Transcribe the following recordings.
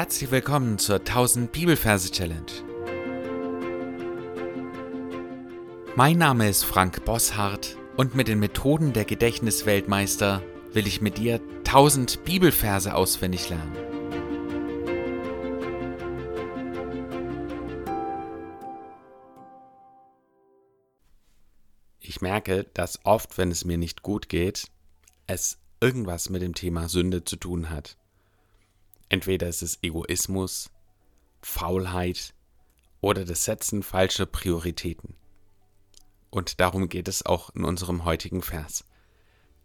Herzlich willkommen zur 1000 Bibelverse Challenge. Mein Name ist Frank Bosshardt und mit den Methoden der Gedächtnisweltmeister will ich mit dir 1000 Bibelverse auswendig lernen. Ich merke, dass oft, wenn es mir nicht gut geht, es irgendwas mit dem Thema Sünde zu tun hat. Entweder ist es Egoismus, Faulheit oder das Setzen falscher Prioritäten. Und darum geht es auch in unserem heutigen Vers.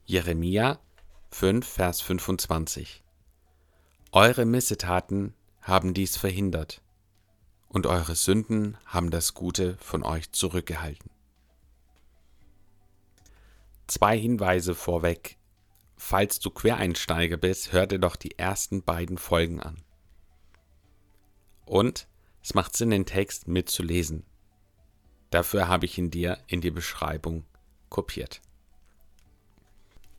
Jeremia 5, Vers 25. Eure Missetaten haben dies verhindert, und eure Sünden haben das Gute von euch zurückgehalten. Zwei Hinweise vorweg Falls du Quereinsteiger bist, hör dir doch die ersten beiden Folgen an. Und es macht Sinn, den Text mitzulesen. Dafür habe ich ihn dir in die Beschreibung kopiert.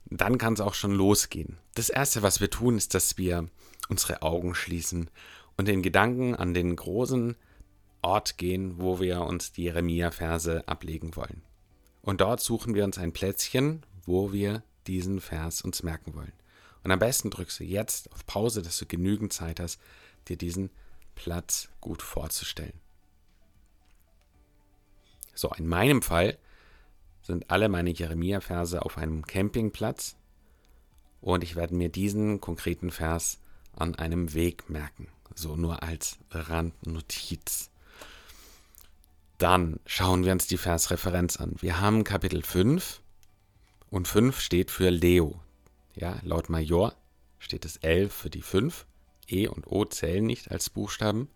Dann kann es auch schon losgehen. Das Erste, was wir tun, ist, dass wir unsere Augen schließen und den Gedanken an den großen Ort gehen, wo wir uns die Jeremia-Verse ablegen wollen. Und dort suchen wir uns ein Plätzchen, wo wir diesen Vers uns merken wollen. Und am besten drückst du jetzt auf Pause, dass du genügend Zeit hast, dir diesen Platz gut vorzustellen. So, in meinem Fall sind alle meine Jeremia-Verse auf einem Campingplatz und ich werde mir diesen konkreten Vers an einem Weg merken. So nur als Randnotiz. Dann schauen wir uns die Versreferenz an. Wir haben Kapitel 5, und 5 steht für Leo. Ja, laut Major steht das L für die 5. E und O zählen nicht als Buchstaben.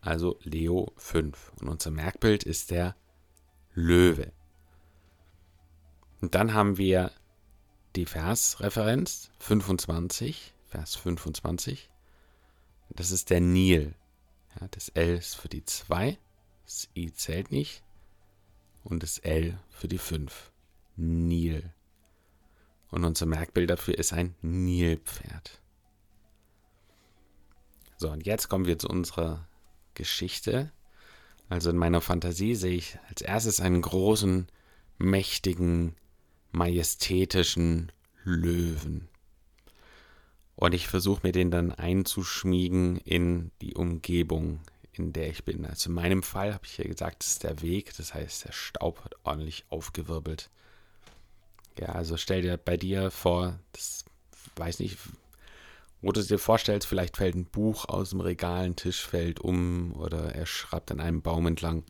Also Leo 5. Und unser Merkbild ist der Löwe. Und dann haben wir die Versreferenz 25, Vers 25. Das ist der Nil. Ja, das L ist für die 2, das I zählt nicht und das L für die 5. Nil. Und unser Merkbild dafür ist ein Nilpferd. So, und jetzt kommen wir zu unserer Geschichte. Also in meiner Fantasie sehe ich als erstes einen großen, mächtigen, majestätischen Löwen. Und ich versuche mir den dann einzuschmiegen in die Umgebung, in der ich bin. Also in meinem Fall habe ich ja gesagt, es ist der Weg, das heißt, der Staub hat ordentlich aufgewirbelt. Ja, also stell dir bei dir vor, das weiß nicht, wo du dir vorstellst, vielleicht fällt ein Buch aus dem Regal, ein Tisch fällt um oder er schreibt an einem Baum entlang.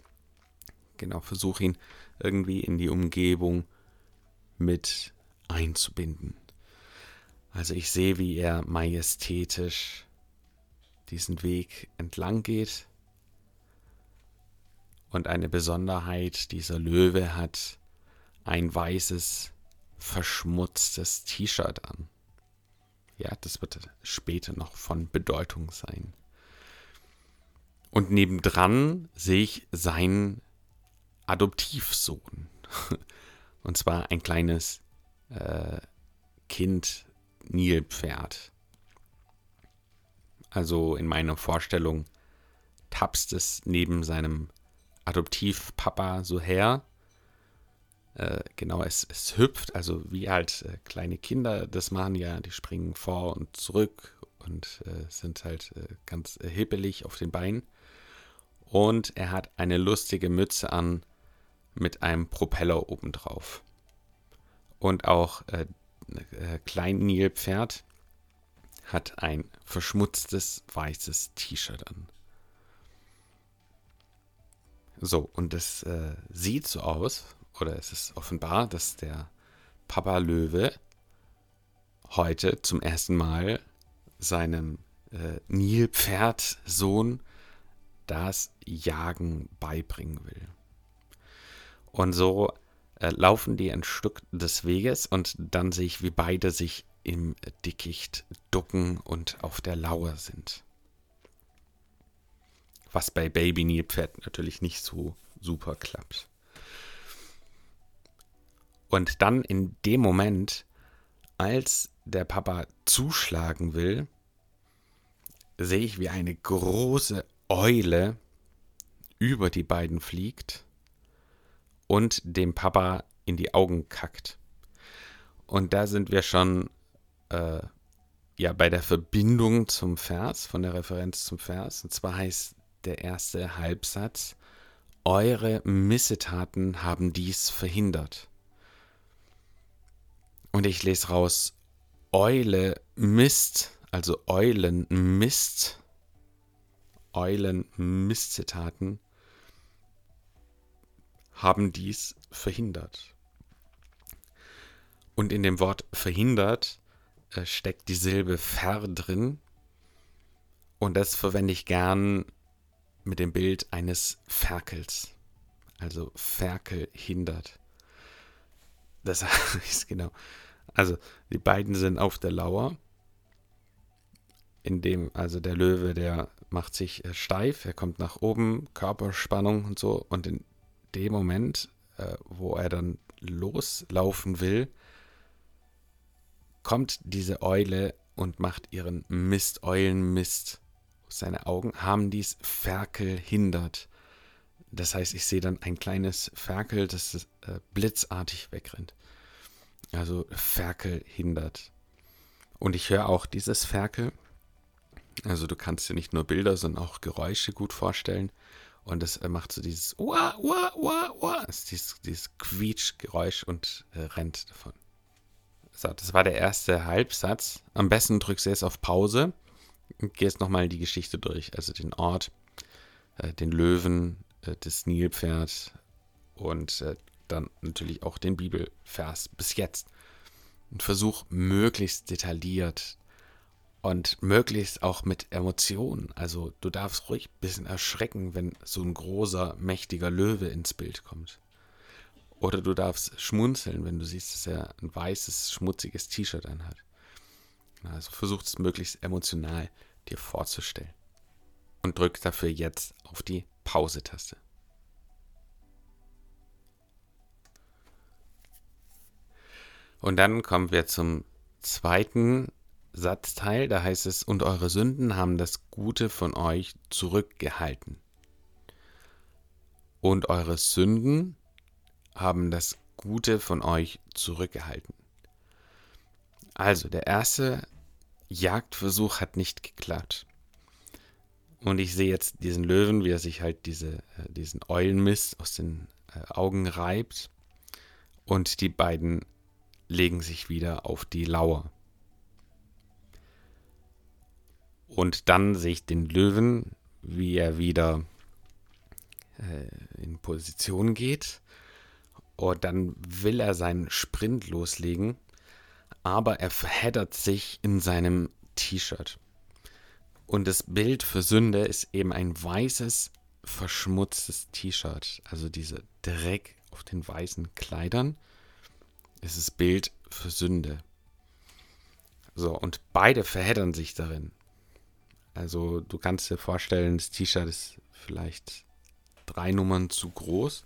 Genau, versuch ihn irgendwie in die Umgebung mit einzubinden. Also ich sehe, wie er majestätisch diesen Weg entlang geht. Und eine Besonderheit dieser Löwe hat ein weißes verschmutztes T-Shirt an. Ja, das wird später noch von Bedeutung sein. Und nebendran sehe ich seinen Adoptivsohn. Und zwar ein kleines äh, Kind Nilpferd. Also in meiner Vorstellung tapst es neben seinem Adoptivpapa so her genau, es, es hüpft, also wie halt äh, kleine Kinder das machen ja, die springen vor und zurück und äh, sind halt äh, ganz hippelig auf den Beinen. Und er hat eine lustige Mütze an mit einem Propeller obendrauf. Und auch äh, äh, Klein Nilpferd hat ein verschmutztes weißes T-Shirt an. So, und es äh, sieht so aus, oder es ist offenbar, dass der Papa Löwe heute zum ersten Mal seinem äh, Nilpferd-Sohn das Jagen beibringen will. Und so äh, laufen die ein Stück des Weges und dann sehe ich, wie beide sich im Dickicht ducken und auf der Lauer sind. Was bei Baby Nilpferd natürlich nicht so super klappt. Und dann in dem Moment, als der Papa zuschlagen will, sehe ich, wie eine große Eule über die beiden fliegt und dem Papa in die Augen kackt. Und da sind wir schon äh, ja bei der Verbindung zum Vers, von der Referenz zum Vers. Und zwar heißt der erste Halbsatz, eure Missetaten haben dies verhindert. Und ich lese raus, Eule Mist, also Eulen Mist, Eulen Mistzitaten haben dies verhindert. Und in dem Wort verhindert äh, steckt die Silbe ver drin. Und das verwende ich gern mit dem Bild eines Ferkels. Also Ferkel hindert. Das heißt genau. Also die beiden sind auf der Lauer. In dem, also der Löwe, der macht sich äh, steif, er kommt nach oben, Körperspannung und so. Und in dem Moment, äh, wo er dann loslaufen will, kommt diese Eule und macht ihren Mist, Eulenmist. Seine Augen haben dies Ferkel hindert. Das heißt, ich sehe dann ein kleines Ferkel, das äh, blitzartig wegrennt. Also Ferkel hindert. Und ich höre auch dieses Ferkel. Also du kannst dir nicht nur Bilder, sondern auch Geräusche gut vorstellen. Und es äh, macht so dieses Wah, Wah, Wah, Wah. dieses, dieses Quietschgeräusch und äh, rennt davon. So, das war der erste Halbsatz. Am besten drückst du jetzt auf Pause und gehst nochmal die Geschichte durch. Also den Ort, äh, den Löwen, äh, das Nilpferd und äh, dann natürlich auch den Bibelvers bis jetzt. Und versuch möglichst detailliert und möglichst auch mit Emotionen. Also du darfst ruhig ein bisschen erschrecken, wenn so ein großer, mächtiger Löwe ins Bild kommt. Oder du darfst schmunzeln, wenn du siehst, dass er ein weißes, schmutziges T-Shirt anhat. Also versuch es möglichst emotional dir vorzustellen. Und drück dafür jetzt auf die Pause-Taste. Und dann kommen wir zum zweiten Satzteil, da heißt es, und eure Sünden haben das Gute von euch zurückgehalten. Und eure Sünden haben das Gute von euch zurückgehalten. Also, der erste Jagdversuch hat nicht geklappt. Und ich sehe jetzt diesen Löwen, wie er sich halt diese, äh, diesen Eulenmist aus den äh, Augen reibt. Und die beiden legen sich wieder auf die Lauer. Und dann sehe ich den Löwen, wie er wieder äh, in Position geht. Und dann will er seinen Sprint loslegen, aber er verheddert sich in seinem T-Shirt. Und das Bild für Sünde ist eben ein weißes, verschmutztes T-Shirt. Also dieser Dreck auf den weißen Kleidern ist das Bild für Sünde. So, und beide verheddern sich darin. Also du kannst dir vorstellen, das T-Shirt ist vielleicht drei Nummern zu groß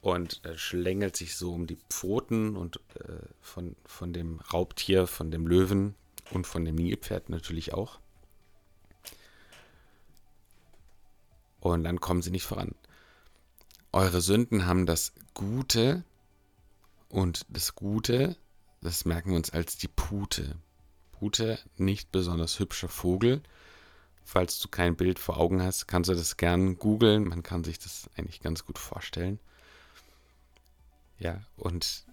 und äh, schlängelt sich so um die Pfoten und äh, von, von dem Raubtier, von dem Löwen und von dem Nilpferd natürlich auch. Und dann kommen sie nicht voran. Eure Sünden haben das Gute und das Gute, das merken wir uns als die Pute. Pute, nicht besonders hübscher Vogel. Falls du kein Bild vor Augen hast, kannst du das gern googeln. Man kann sich das eigentlich ganz gut vorstellen. Ja, und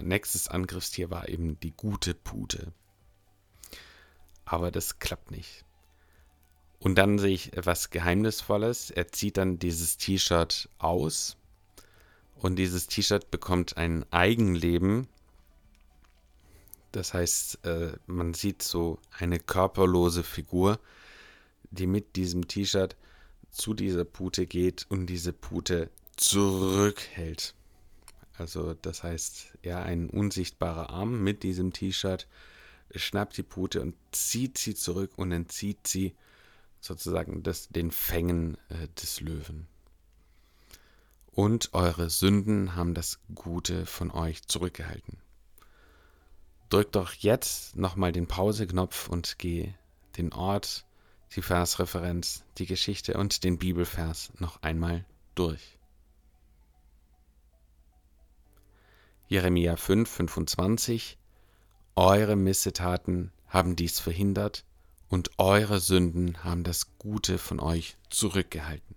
nächstes Angriffstier war eben die gute Pute. Aber das klappt nicht. Und dann sehe ich etwas Geheimnisvolles. Er zieht dann dieses T-Shirt aus und dieses T-Shirt bekommt ein Eigenleben. Das heißt, äh, man sieht so eine körperlose Figur, die mit diesem T-Shirt zu dieser Pute geht und diese Pute zurückhält. Also das heißt, ja, ein unsichtbarer Arm mit diesem T-Shirt schnappt die Pute und zieht sie zurück und entzieht sie sozusagen das, den Fängen äh, des Löwen und eure Sünden haben das Gute von euch zurückgehalten. Drück doch jetzt nochmal den Pause-Knopf und geh den Ort, die Versreferenz, die Geschichte und den Bibelvers noch einmal durch. Jeremia 5, 25 Eure Missetaten haben dies verhindert und eure Sünden haben das Gute von euch zurückgehalten.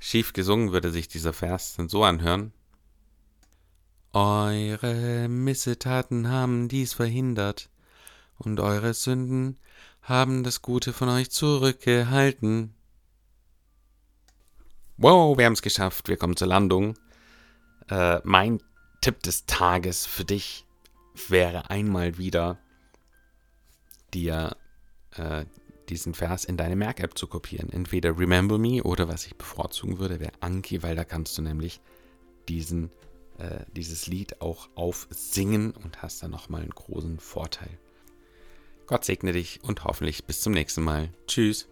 Schief gesungen würde sich dieser Vers dann so anhören. Eure Missetaten haben dies verhindert, und eure Sünden haben das Gute von euch zurückgehalten. Wow, wir haben es geschafft, wir kommen zur Landung. Äh, mein Tipp des Tages für dich wäre einmal wieder, dir äh, diesen Vers in deine Merk-App zu kopieren. Entweder Remember Me oder was ich bevorzugen würde, wäre Anki, weil da kannst du nämlich diesen, äh, dieses Lied auch aufsingen und hast dann nochmal einen großen Vorteil. Gott segne dich und hoffentlich bis zum nächsten Mal. Tschüss.